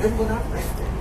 戦後だ？ったよ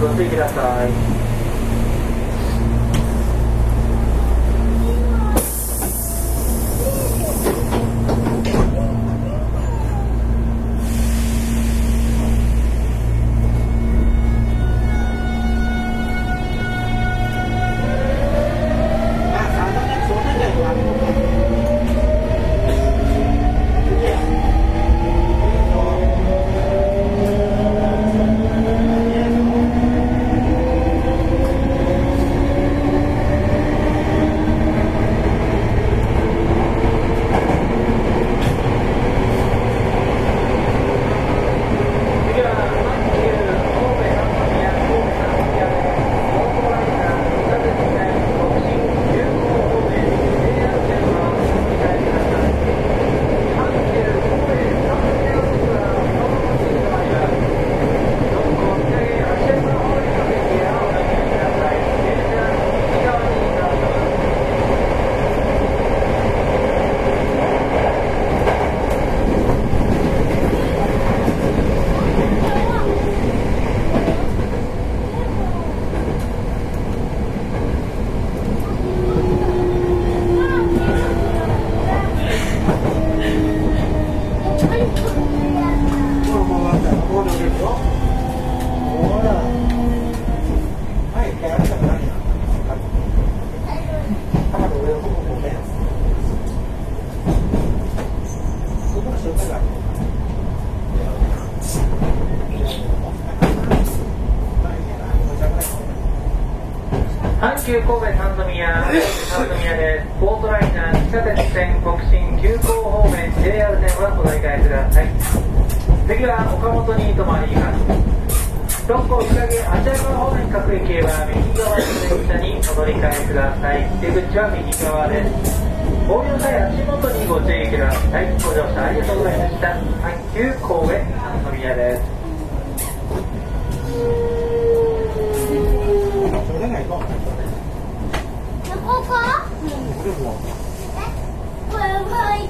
ご注意ください。これも。これ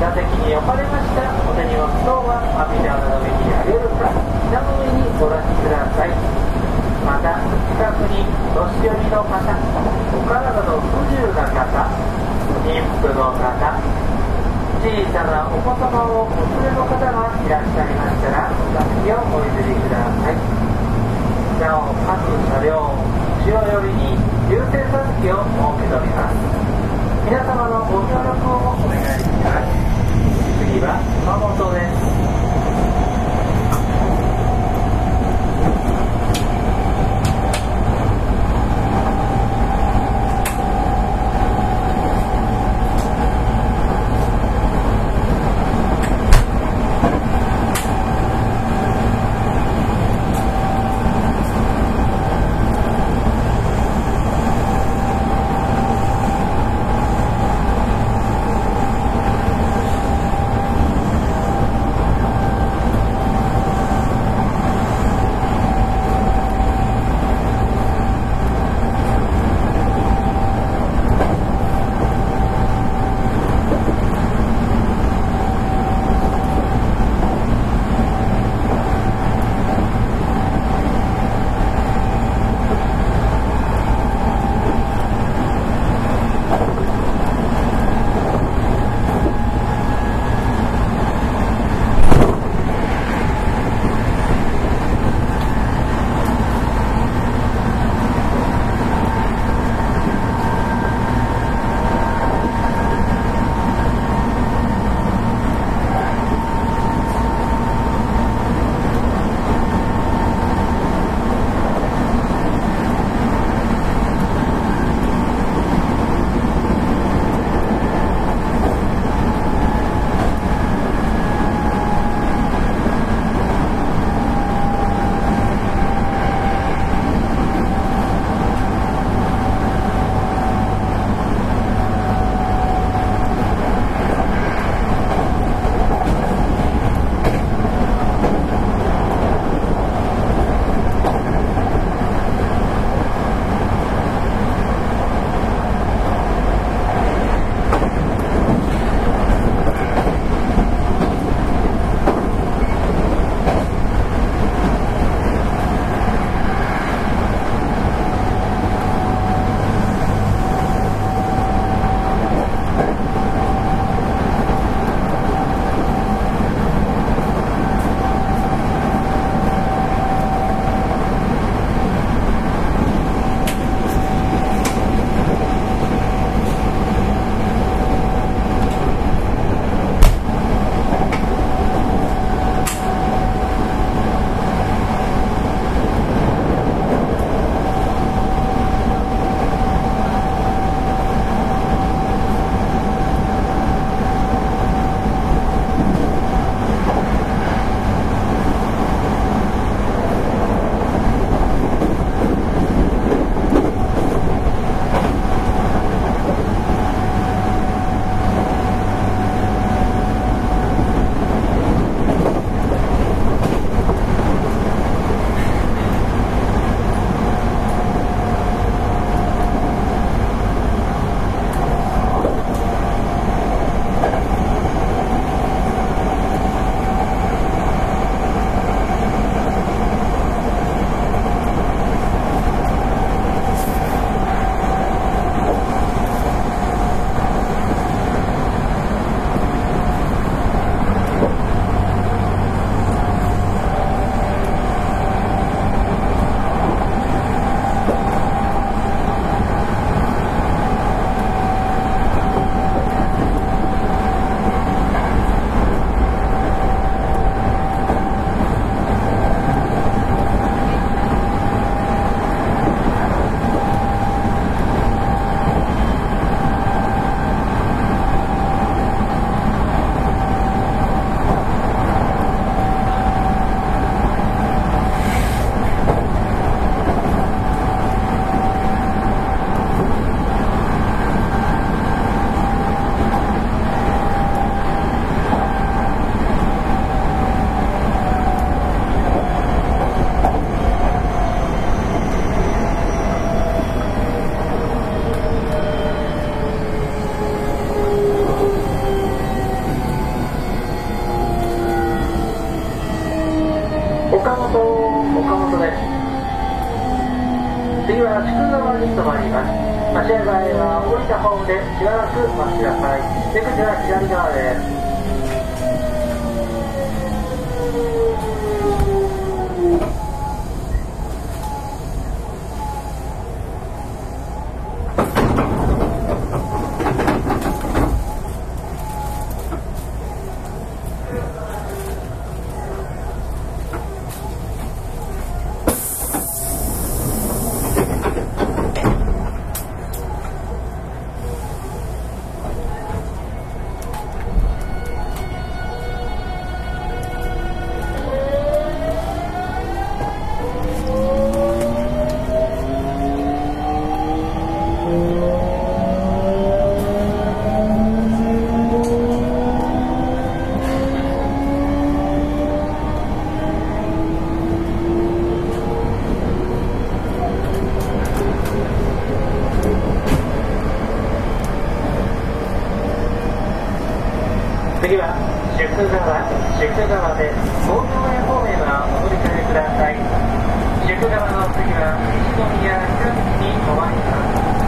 座席に置かれました。お手荷物等は網棚の上にあげるか膝の上にお出しください。また近くに年寄りの方お体の不自由な方妊婦の方小さなお子様をお連れの方がいらっしゃいましたらお座席をお譲りください。なお各車両後ろ寄りに優先座席を設けております。皆様のご協力をお願いします。は？熊本です。次は筑沢に止まります足上がりは降りたホームでしばらくお待ちください。出口は左側です次は宿川宿川で大宮方面はお乗り換えください。宿川の次は西宮近くに止まります。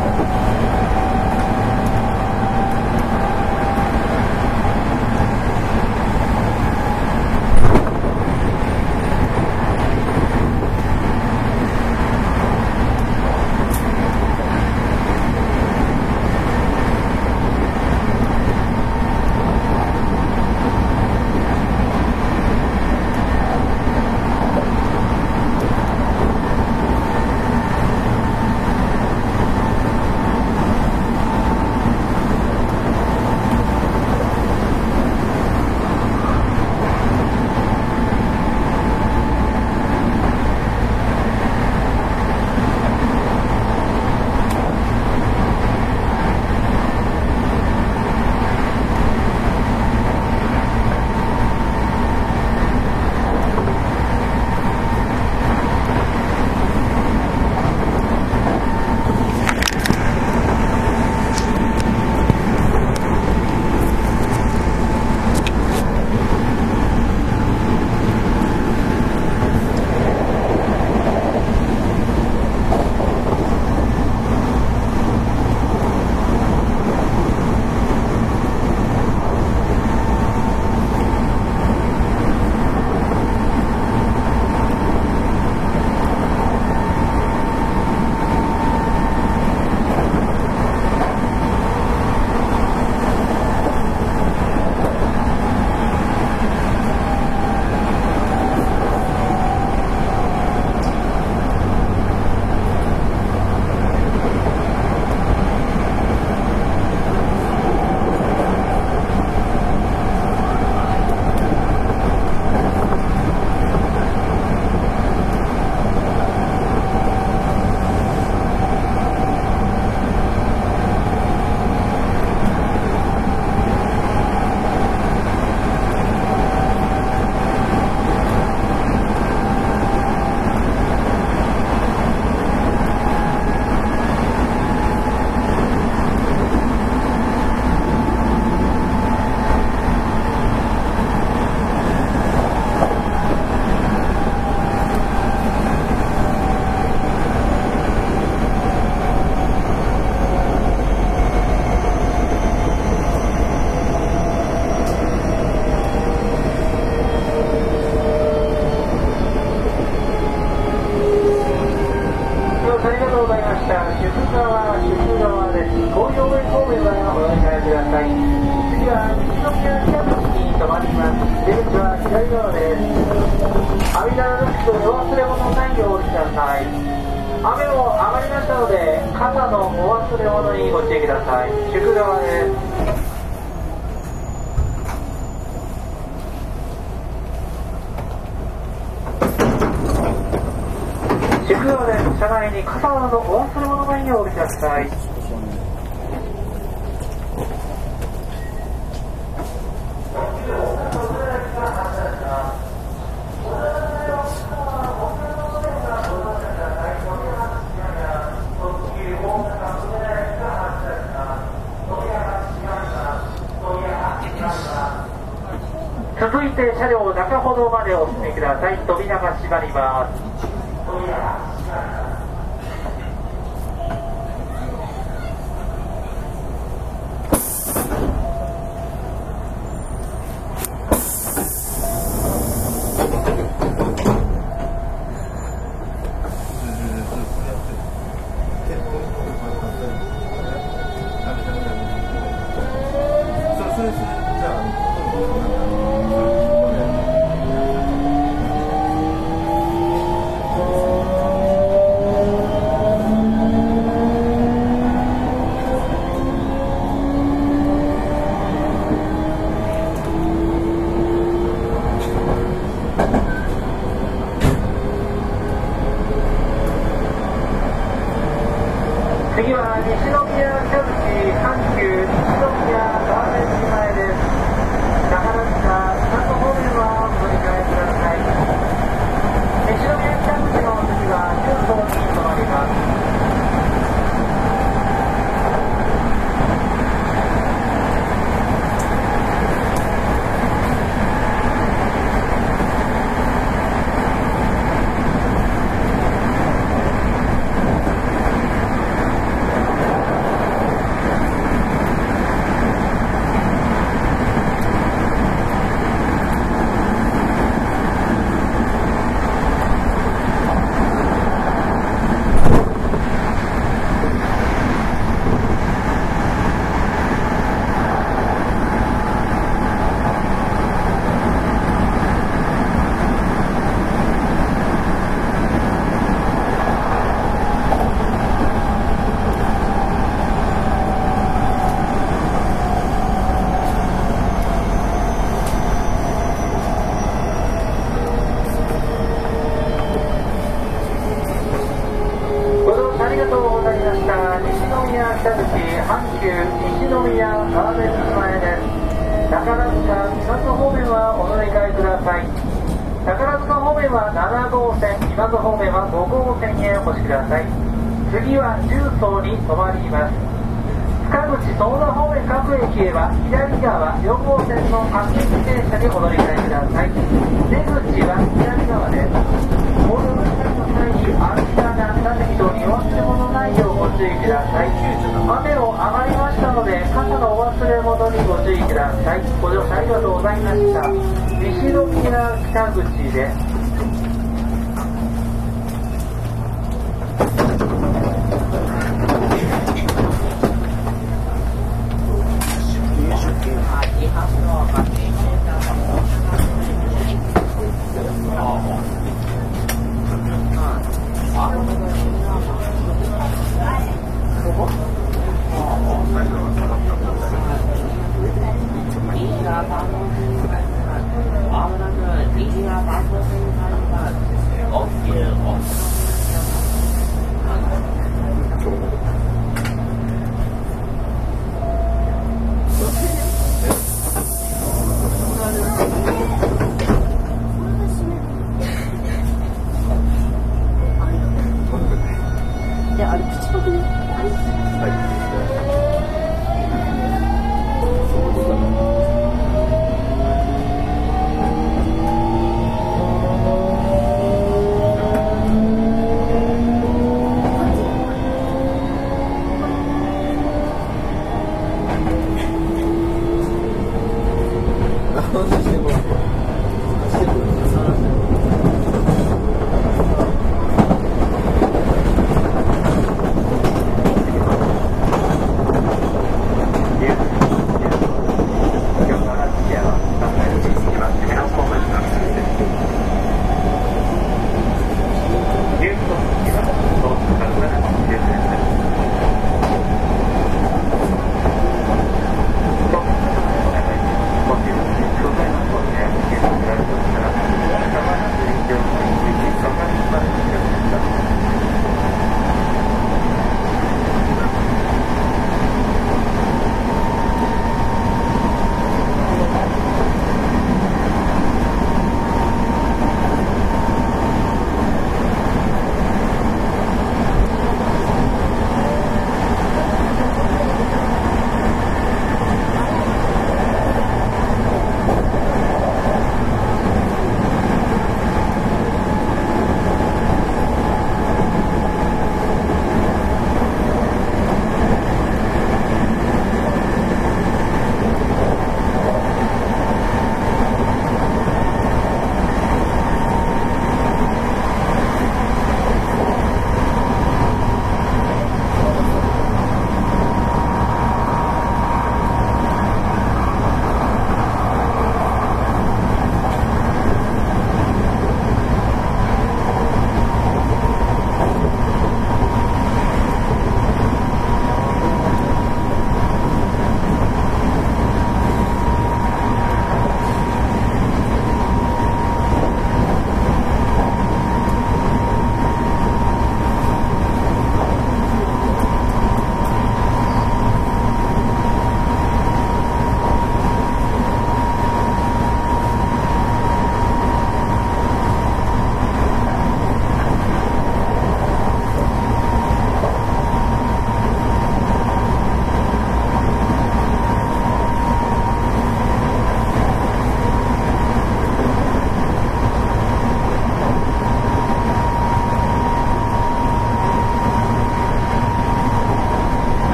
宿川で。車内に傘などお忘れ物ないようお降りください。続いて車両中ほどまでお進みください扉が閉まります